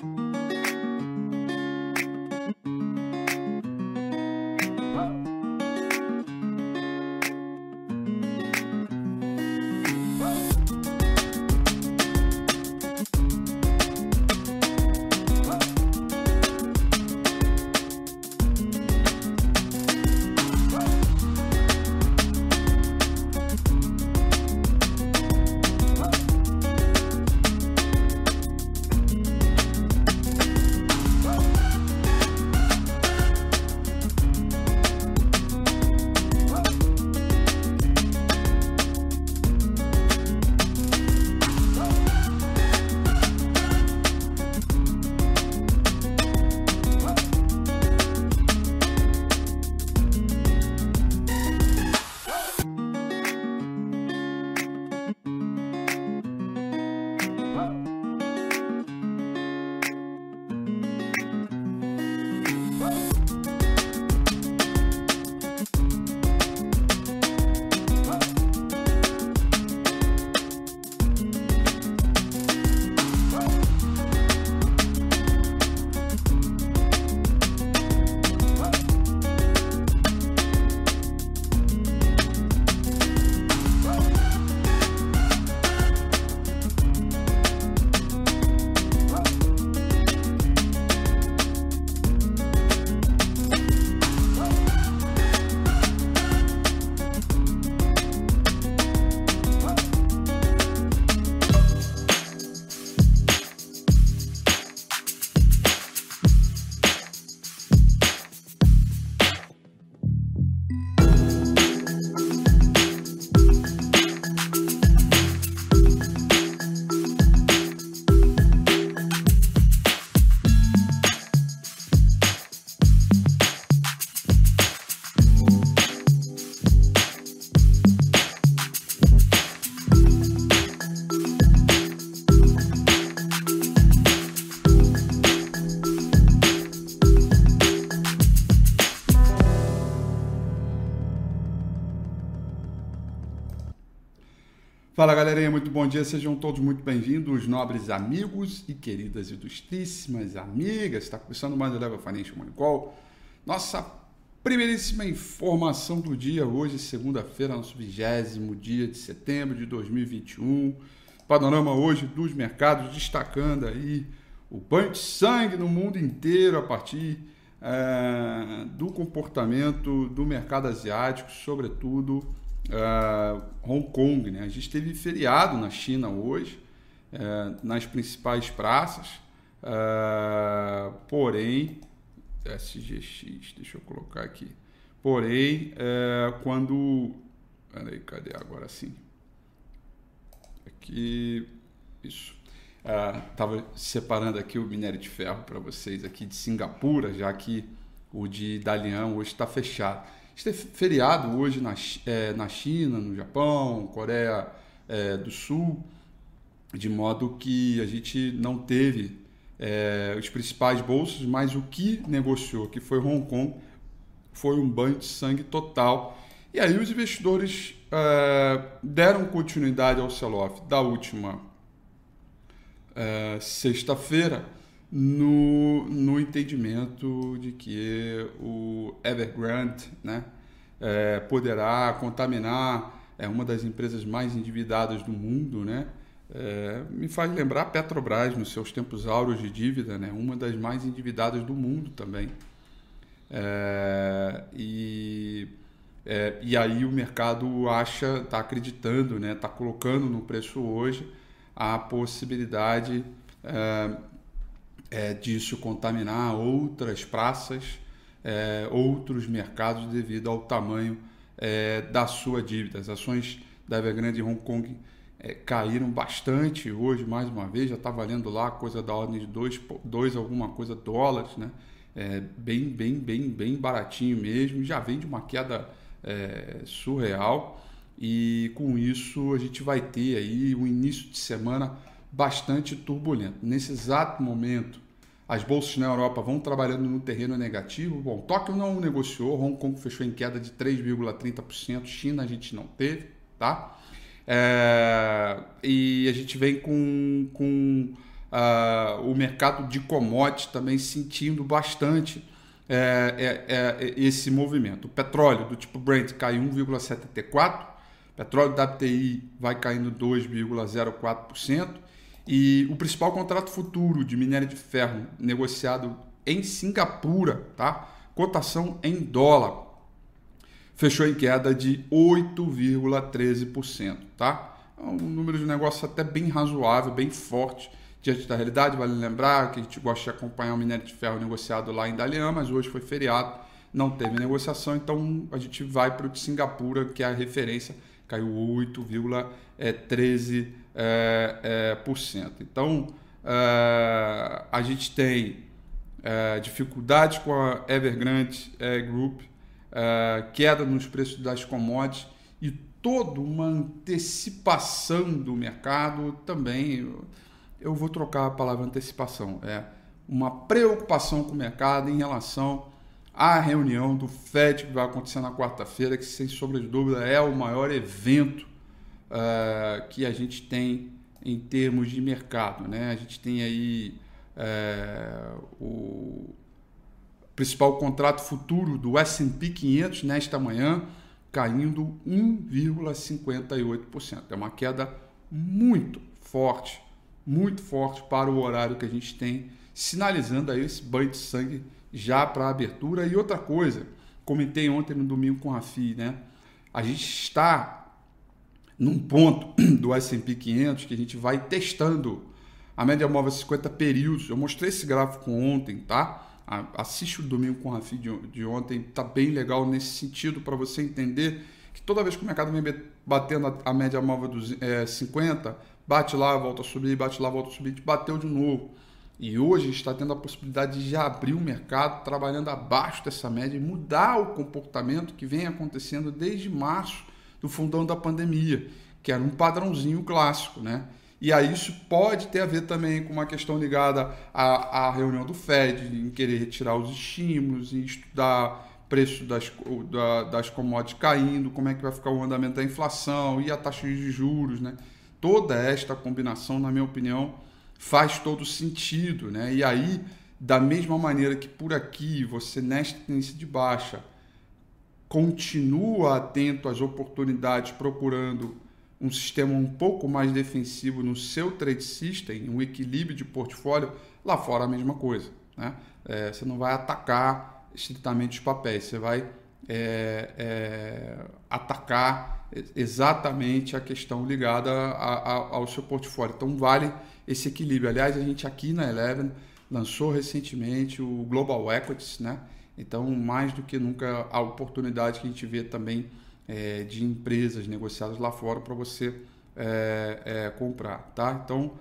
Fala galerinha, muito bom dia, sejam todos muito bem-vindos, nobres amigos e queridas ilustríssimas amigas. Está começando mais o Level Financial Money Call. Nossa primeiríssima informação do dia, hoje, segunda-feira, nosso vigésimo dia de setembro de 2021. Panorama hoje dos mercados, destacando aí o banho de sangue no mundo inteiro a partir é, do comportamento do mercado asiático, sobretudo uh, Hong Kong. Né? A gente teve feriado na China hoje, uh, nas principais praças, uh, porém, SGX, deixa eu colocar aqui. Porém, é, quando. Peraí, cadê agora sim? Aqui. Isso. Estava separando aqui o minério de ferro para vocês aqui de Singapura, já que o de Dalian hoje está fechado gente tem feriado hoje na, é, na China, no Japão, Coreia é, do Sul, de modo que a gente não teve é, os principais bolsos, mas o que negociou, que foi Hong Kong, foi um banho de sangue total. E aí os investidores é, deram continuidade ao sell-off da última é, sexta-feira no, no entendimento de que o Evergrande né, é, poderá contaminar é uma das empresas mais endividadas do mundo, né? É, me faz lembrar a Petrobras nos seus tempos áureos de dívida, né? Uma das mais endividadas do mundo também. É, e, é, e aí o mercado acha, está acreditando, né? Está colocando no preço hoje a possibilidade é, disso contaminar outras praças, é, outros mercados devido ao tamanho é, da sua dívida. As ações da Evergrande Hong Kong é, caíram bastante hoje, mais uma vez, já está valendo lá coisa da ordem de 2 dois, alguma coisa dólares, né? É, bem, bem, bem, bem baratinho mesmo, já vem de uma queda é, surreal e com isso a gente vai ter aí um início de semana bastante turbulento. Nesse exato momento, as bolsas na Europa vão trabalhando no terreno negativo. Bom, Tóquio não negociou, Hong Kong fechou em queda de 3,30%, China a gente não teve, tá? É, e a gente vem com, com uh, o mercado de commodities também sentindo bastante é, é, é, esse movimento. O petróleo do tipo Brent cai 1,74%, petróleo da WTI vai caindo 2,04%, e o principal contrato futuro de minério de ferro negociado em Singapura, tá? cotação em dólar, fechou em queda de 8,13%. Tá? É um número de negócio até bem razoável, bem forte diante da realidade. Vale lembrar que a gente gosta de acompanhar o minério de ferro negociado lá em Dalian, mas hoje foi feriado, não teve negociação, então a gente vai para o de Singapura, que é a referência, caiu 8,13%. É, é. Então, é, a gente tem é, dificuldades com a Evergrande é, Group, queda nos preços das commodities e toda uma antecipação do mercado também eu vou trocar a palavra antecipação. É uma preocupação com o mercado em relação à reunião do FED que vai acontecer na quarta-feira, que sem sombra de dúvida é o maior evento uh, que a gente tem em termos de mercado. Né? A gente tem aí uh, o principal contrato futuro do S&P 500 nesta manhã caindo 1,58%. É uma queda muito forte muito forte para o horário que a gente tem, sinalizando aí esse banho de sangue já para a abertura. E outra coisa, comentei ontem no domingo com a FI, né? A gente está num ponto do S&P 500 que a gente vai testando a média móvel 50 períodos. Eu mostrei esse gráfico ontem, tá? Assiste o domingo com a FI de ontem, tá bem legal nesse sentido para você entender que toda vez que o mercado vem batendo a média móvel dos é, 50, bate lá, volta a subir, bate lá, volta a subir, bateu de novo. E hoje está tendo a possibilidade de abrir o mercado trabalhando abaixo dessa média e mudar o comportamento que vem acontecendo desde março do fundão da pandemia, que era um padrãozinho clássico, né? E aí isso pode ter a ver também com uma questão ligada à, à reunião do Fed, em querer retirar os estímulos, em estudar preço das, da, das commodities caindo, como é que vai ficar o andamento da inflação e a taxa de juros, né? toda esta combinação, na minha opinião, faz todo sentido, né? E aí, da mesma maneira que por aqui você nesta tendência de baixa continua atento às oportunidades, procurando um sistema um pouco mais defensivo no seu trade system, um equilíbrio de portfólio, lá fora a mesma coisa, né? É, você não vai atacar estritamente os papéis, você vai é, é, atacar exatamente a questão ligada a, a, ao seu portfólio. Então, vale esse equilíbrio. Aliás, a gente aqui na Eleven lançou recentemente o Global Equities, né? Então, mais do que nunca, a oportunidade que a gente vê também é, de empresas negociadas lá fora para você é, é, comprar, tá? Então,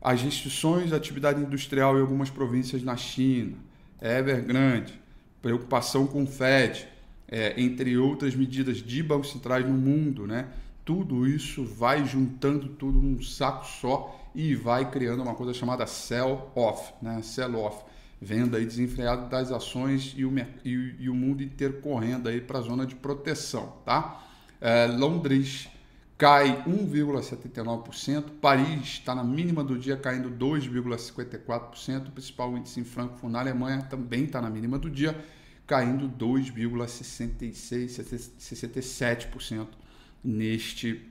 as restrições da atividade industrial em algumas províncias na China, Evergrande, preocupação com o FED, é, entre outras medidas de bancos centrais no mundo, né? Tudo isso vai juntando tudo num saco só e vai criando uma coisa chamada sell-off, né? Sell-off, venda aí desenfreada das ações e o, e, e o mundo inteiro correndo aí para a zona de proteção, tá? É, Londres cai 1,79%, Paris está na mínima do dia caindo 2,54%, o principal índice em Frankfurt na Alemanha também está na mínima do dia caindo 2,66%, neste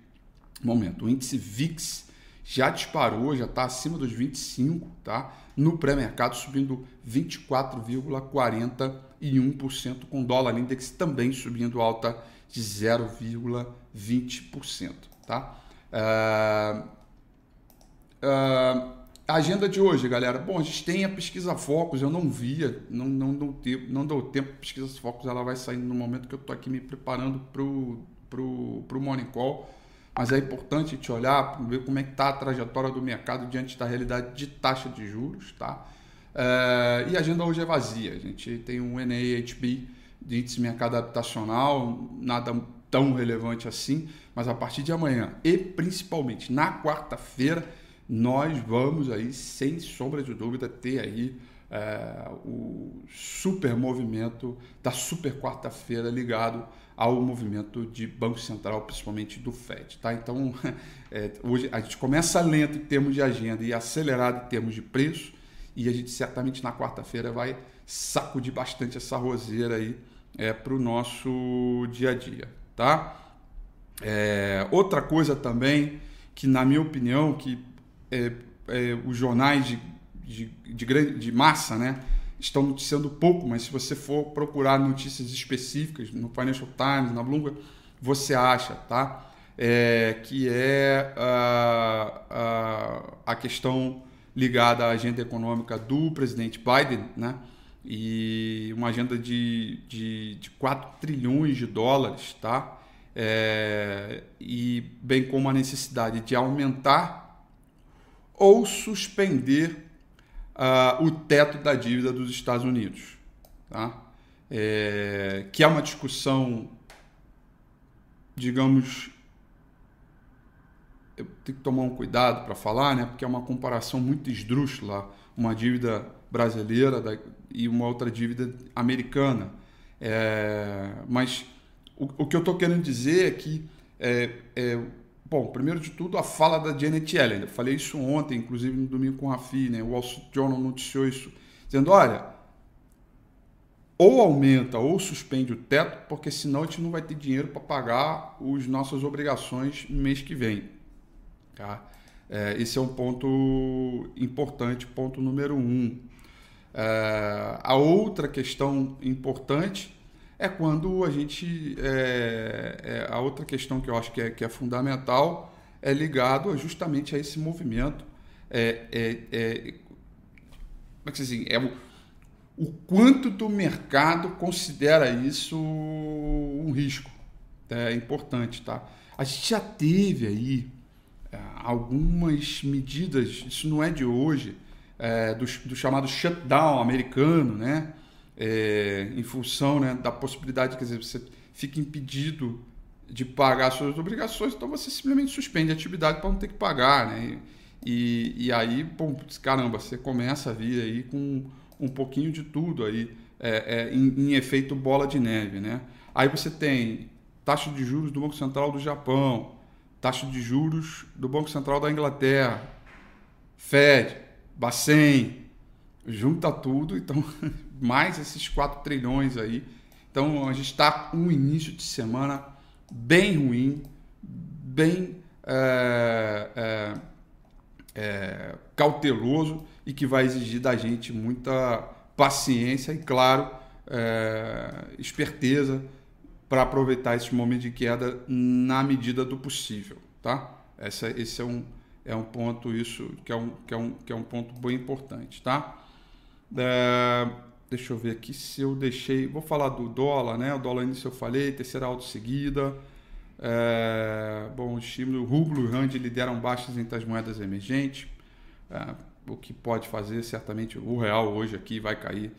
momento. O índice VIX já disparou, já está acima dos 25, tá? No pré-mercado subindo 24,41%, com dólar index também subindo alta de 0,20%, tá? Uh, uh, a agenda de hoje, galera. Bom, a gente tem a pesquisa Focus, eu não via, não, não, tempo, não deu tempo. Pesquisa Focus ela vai sair no momento que eu estou aqui me preparando para o pro, pro Morning Call. Mas é importante te olhar, ver como é que está a trajetória do mercado diante da realidade de taxa de juros, tá? É, e a agenda hoje é vazia. A gente tem um NAHB de índice mercado habitacional, nada tão relevante assim, mas a partir de amanhã e principalmente na quarta-feira nós vamos aí, sem sombra de dúvida, ter aí é, o super movimento da super quarta-feira ligado ao movimento de Banco Central, principalmente do FED. Tá? Então, é, hoje a gente começa lento em termos de agenda e acelerado em termos de preço, e a gente certamente na quarta-feira vai sacudir bastante essa roseira aí é, para o nosso dia a dia. Tá? É, outra coisa também que, na minha opinião, que é, é, os jornais de, de, de, grande, de massa, né? estão noticiando pouco, mas se você for procurar notícias específicas no Financial Times, na Bloomberg, você acha, tá? É, que é a, a, a questão ligada à agenda econômica do presidente Biden, né? E uma agenda de, de, de 4 trilhões de dólares, tá? É, e bem como a necessidade de aumentar ou suspender uh, o teto da dívida dos Estados Unidos, tá? É, que é uma discussão, digamos, eu tenho que tomar um cuidado para falar, né? Porque é uma comparação muito esdrúxula, uma dívida brasileira da, e uma outra dívida americana. É, mas o, o, que eu estou querendo dizer é que é, é, Bom, primeiro de tudo, a fala da Janet Yellen. Eu falei isso ontem, inclusive no domingo com a FI, né? O Wall Street Journal noticiou isso, dizendo: olha, ou aumenta ou suspende o teto, porque senão a gente não vai ter dinheiro para pagar as nossas obrigações no mês que vem. Tá? É, esse é um ponto importante, ponto número um. É, a outra questão importante é quando a gente. É, é, a outra questão que eu acho que é, que é fundamental é ligado justamente a esse movimento. É, é, é, como é que se diz? É o, o quanto do mercado considera isso um risco. É importante, tá? A gente já teve aí é, algumas medidas, isso não é de hoje, é, do, do chamado shutdown americano, né? É, em função né, da possibilidade, quer dizer, você fica impedido de pagar suas obrigações, então você simplesmente suspende a atividade para não ter que pagar, né? E, e aí, pô, caramba, você começa a vir aí com um pouquinho de tudo aí, é, é, em, em, efeito bola de neve, né? Aí você tem taxa de juros do Banco Central do Japão, taxa de juros do Banco Central da Inglaterra, Fed, Bacen, junta tudo, então mais esses 4 trilhões aí. Então a gente está um início de semana bem ruim, bem é, é, é, cauteloso e que vai exigir da gente muita paciência e, claro, é, esperteza para aproveitar esse momento de queda na medida do possível, tá? Essa, esse é um, é um ponto isso que é um, que é um, que é um ponto bem importante, tá? É, Deixa eu ver aqui se eu deixei. Vou falar do dólar, né? O dólar início eu falei, terceira alta seguida. É, bom, o estímulo, o rublo e o rand lideram baixas entre as moedas emergentes. É, o que pode fazer, certamente, o real hoje aqui vai cair,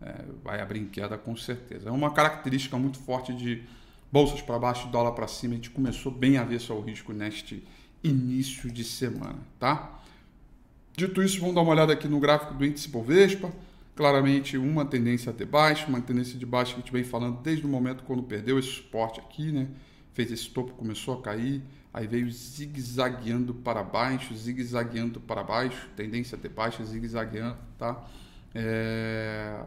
é, vai abrir em queda com certeza. É uma característica muito forte de bolsas para baixo dólar para cima. A gente começou bem a ver ao risco neste início de semana, tá? Dito isso, vamos dar uma olhada aqui no gráfico do índice Bovespa claramente uma tendência de baixo, uma tendência de baixo que a gente vem falando desde o momento quando perdeu esse suporte aqui, né? Fez esse topo, começou a cair, aí veio zigue-zagueando para baixo, zigue-zagueando para baixo, tendência de baixo, zigue-zagueando, tá? É...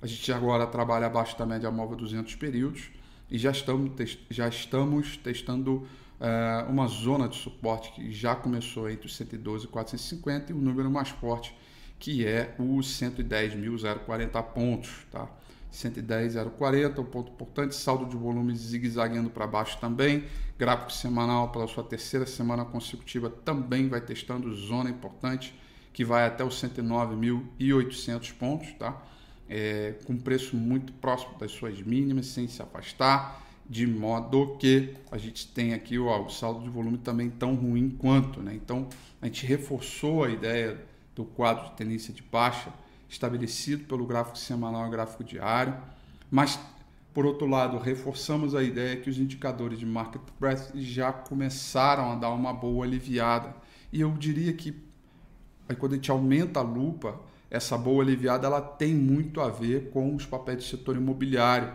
A gente agora trabalha abaixo da média móvel 200 períodos e já estamos, já estamos testando é, uma zona de suporte que já começou entre os 112 e 450 e o número mais forte que é os 110.040 pontos, tá? 110.040, um ponto importante, saldo de volume zigue-zagueando para baixo também, gráfico semanal pela sua terceira semana consecutiva também vai testando zona importante, que vai até os 109.800 pontos, tá? É, com preço muito próximo das suas mínimas, sem se afastar, de modo que a gente tem aqui ó, o saldo de volume também tão ruim quanto, né? Então a gente reforçou a ideia do quadro de tendência de baixa estabelecido pelo gráfico semanal e gráfico diário, mas por outro lado, reforçamos a ideia que os indicadores de market price já começaram a dar uma boa aliviada. E eu diria que aí quando a gente aumenta a lupa, essa boa aliviada ela tem muito a ver com os papéis do setor imobiliário,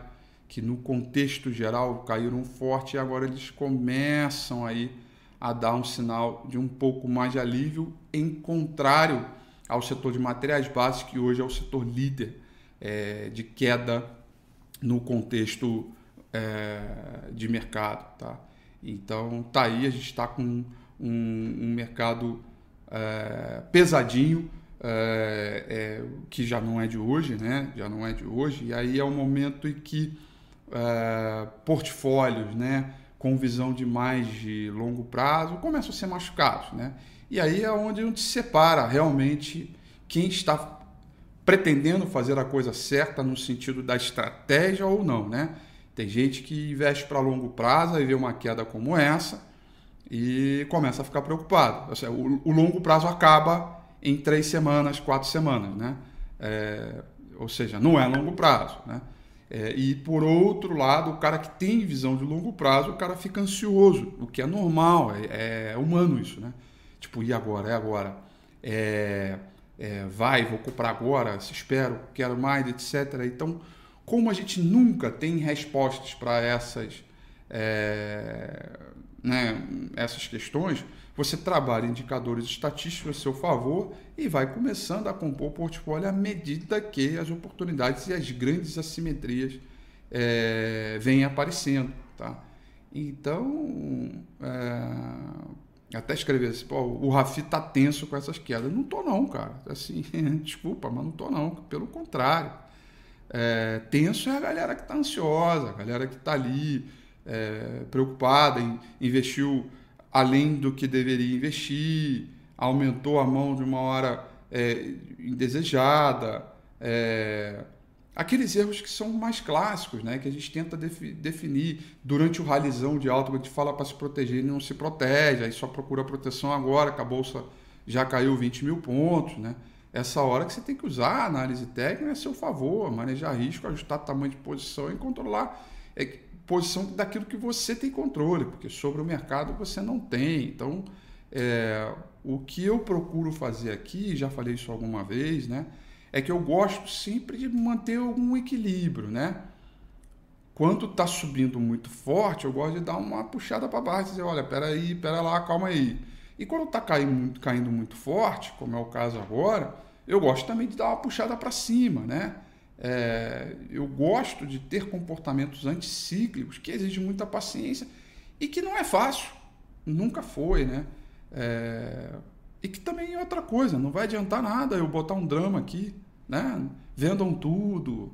que no contexto geral caíram forte e agora eles começam aí a dar um sinal de um pouco mais de alívio, em contrário ao setor de materiais básicos, que hoje é o setor líder é, de queda no contexto é, de mercado. Tá? Então, tá aí, a gente está com um, um mercado é, pesadinho, é, é, que já não é de hoje, né? Já não é de hoje. E aí é o momento em que é, portfólios, né? Com visão de mais de longo prazo começam a ser machucados, né? E aí é onde gente separa realmente quem está pretendendo fazer a coisa certa no sentido da estratégia ou não, né? Tem gente que investe para longo prazo e vê uma queda como essa e começa a ficar preocupado. Seja, o, o, longo prazo acaba em três semanas, quatro semanas, né? É, ou seja, não é longo prazo, né? É, e por outro lado, o cara que tem visão de longo prazo, o cara fica ansioso, o que é normal, é, é humano isso, né? Tipo, e agora? É agora? É, é, vai, vou comprar agora, se espero, quero mais, etc. Então, como a gente nunca tem respostas para essas, é, né, essas questões, você trabalha indicadores estatísticos a seu favor e vai começando a compor o portfólio à medida que as oportunidades e as grandes assimetrias é, vêm aparecendo. Tá? Então, é, até escrever assim, Pô, o Rafi tá tenso com essas quedas. Não tô não, cara. Assim, desculpa, mas não tô não. Pelo contrário. É, tenso é a galera que está ansiosa, a galera que está ali preocupada, em, investiu além do que deveria investir, aumentou a mão de uma hora é, indesejada. É, aqueles erros que são mais clássicos, né, que a gente tenta defi definir durante o ralizão de alta, a gente fala para se proteger e não se protege, aí só procura proteção agora, que a bolsa já caiu 20 mil pontos, né? essa hora que você tem que usar a análise técnica a seu favor, manejar risco, ajustar tamanho de posição e controlar é, posição daquilo que você tem controle, porque sobre o mercado você não tem. Então, é, o que eu procuro fazer aqui, já falei isso alguma vez, né? É que eu gosto sempre de manter algum equilíbrio, né? Quando está subindo muito forte, eu gosto de dar uma puxada para baixo, dizer, olha, peraí, pera lá, calma aí. E quando está caindo, caindo muito forte, como é o caso agora, eu gosto também de dar uma puxada para cima, né? É, eu gosto de ter comportamentos anticíclicos que exigem muita paciência e que não é fácil, nunca foi, né? É, e que também é outra coisa, não vai adiantar nada eu botar um drama aqui, né? Vendam tudo,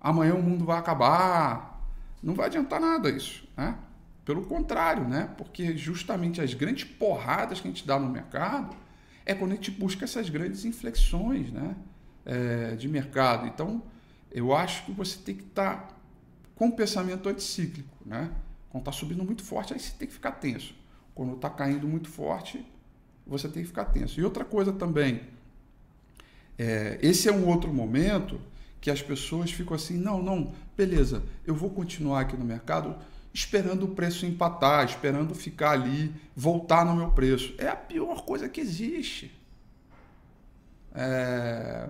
amanhã o mundo vai acabar, não vai adiantar nada isso, né? Pelo contrário, né? Porque justamente as grandes porradas que a gente dá no mercado é quando a gente busca essas grandes inflexões, né? É, de mercado. Então, eu acho que você tem que estar tá com pensamento anticíclico, né? Quando está subindo muito forte, aí você tem que ficar tenso. Quando está caindo muito forte, você tem que ficar tenso. E outra coisa também, é, esse é um outro momento que as pessoas ficam assim, não, não, beleza, eu vou continuar aqui no mercado esperando o preço empatar, esperando ficar ali, voltar no meu preço. É a pior coisa que existe. É,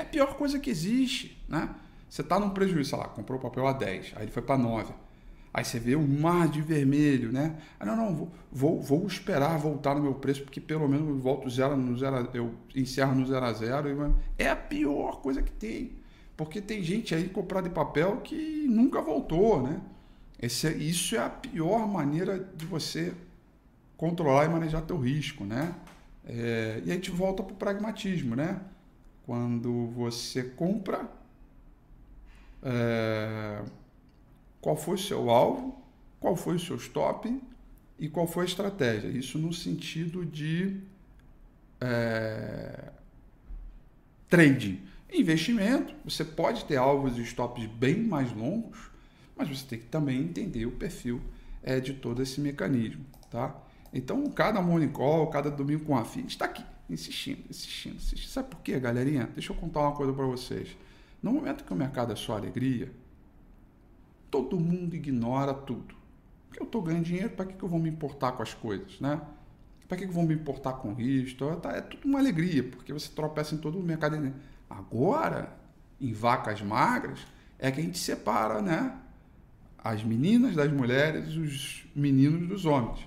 é a pior coisa que existe, né? Você está num prejuízo, sei lá, comprou o papel a 10, aí ele foi para 9. Aí você vê um mar de vermelho, né? Ah, não, não, vou, vou, vou esperar voltar no meu preço, porque pelo menos eu volto zero no zero, eu encerro no zero a zero. É a pior coisa que tem. Porque tem gente aí comprada de papel que nunca voltou, né? Esse, é, isso é a pior maneira de você controlar e manejar teu risco, né? É, e a gente volta para o pragmatismo, né? Quando você compra, é, qual foi seu alvo, qual foi o seu stop e qual foi a estratégia. Isso no sentido de é, trading. Investimento, você pode ter alvos e stops bem mais longos, mas você tem que também entender o perfil é, de todo esse mecanismo, tá? Então, cada morning call, cada domingo com a FII, está aqui, insistindo, insistindo, insistindo. Sabe por quê, galerinha? Deixa eu contar uma coisa para vocês. No momento que o mercado é só alegria, todo mundo ignora tudo. Porque eu estou ganhando dinheiro, para que, que eu vou me importar com as coisas, né? Para que, que eu vou me importar com risco? Tá, é tudo uma alegria, porque você tropeça em todo o mercado. Agora, em vacas magras, é que a gente separa, né? As meninas das mulheres, os meninos dos homens.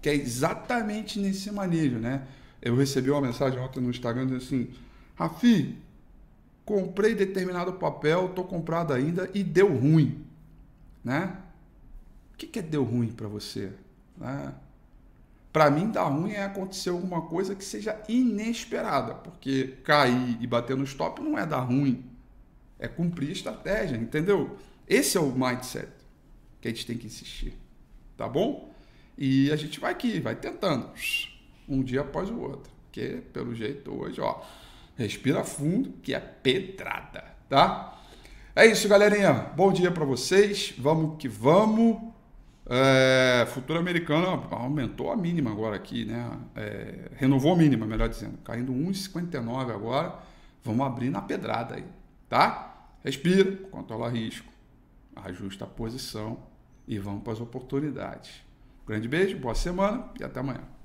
Que é exatamente nesse manejo, né? Eu recebi uma mensagem ontem no Instagram dizendo assim: Rafi, comprei determinado papel, tô comprado ainda e deu ruim, né? O que, que é deu ruim para você? Né? Para mim, dar ruim é acontecer alguma coisa que seja inesperada, porque cair e bater no stop não é dar ruim, é cumprir estratégia, entendeu? Esse é o mindset que a gente tem que insistir, tá bom? E a gente vai aqui, vai tentando, um dia após o outro, porque pelo jeito hoje, ó, respira fundo, que é pedrada, tá? É isso, galerinha. Bom dia para vocês. Vamos que vamos. É, futuro americano aumentou a mínima agora aqui, né? É, renovou a mínima, melhor dizendo. Caindo 1,59 agora. Vamos abrir na pedrada aí, tá? Respira, controla risco, ajusta a posição e vamos para as oportunidades. Grande beijo, boa semana e até amanhã.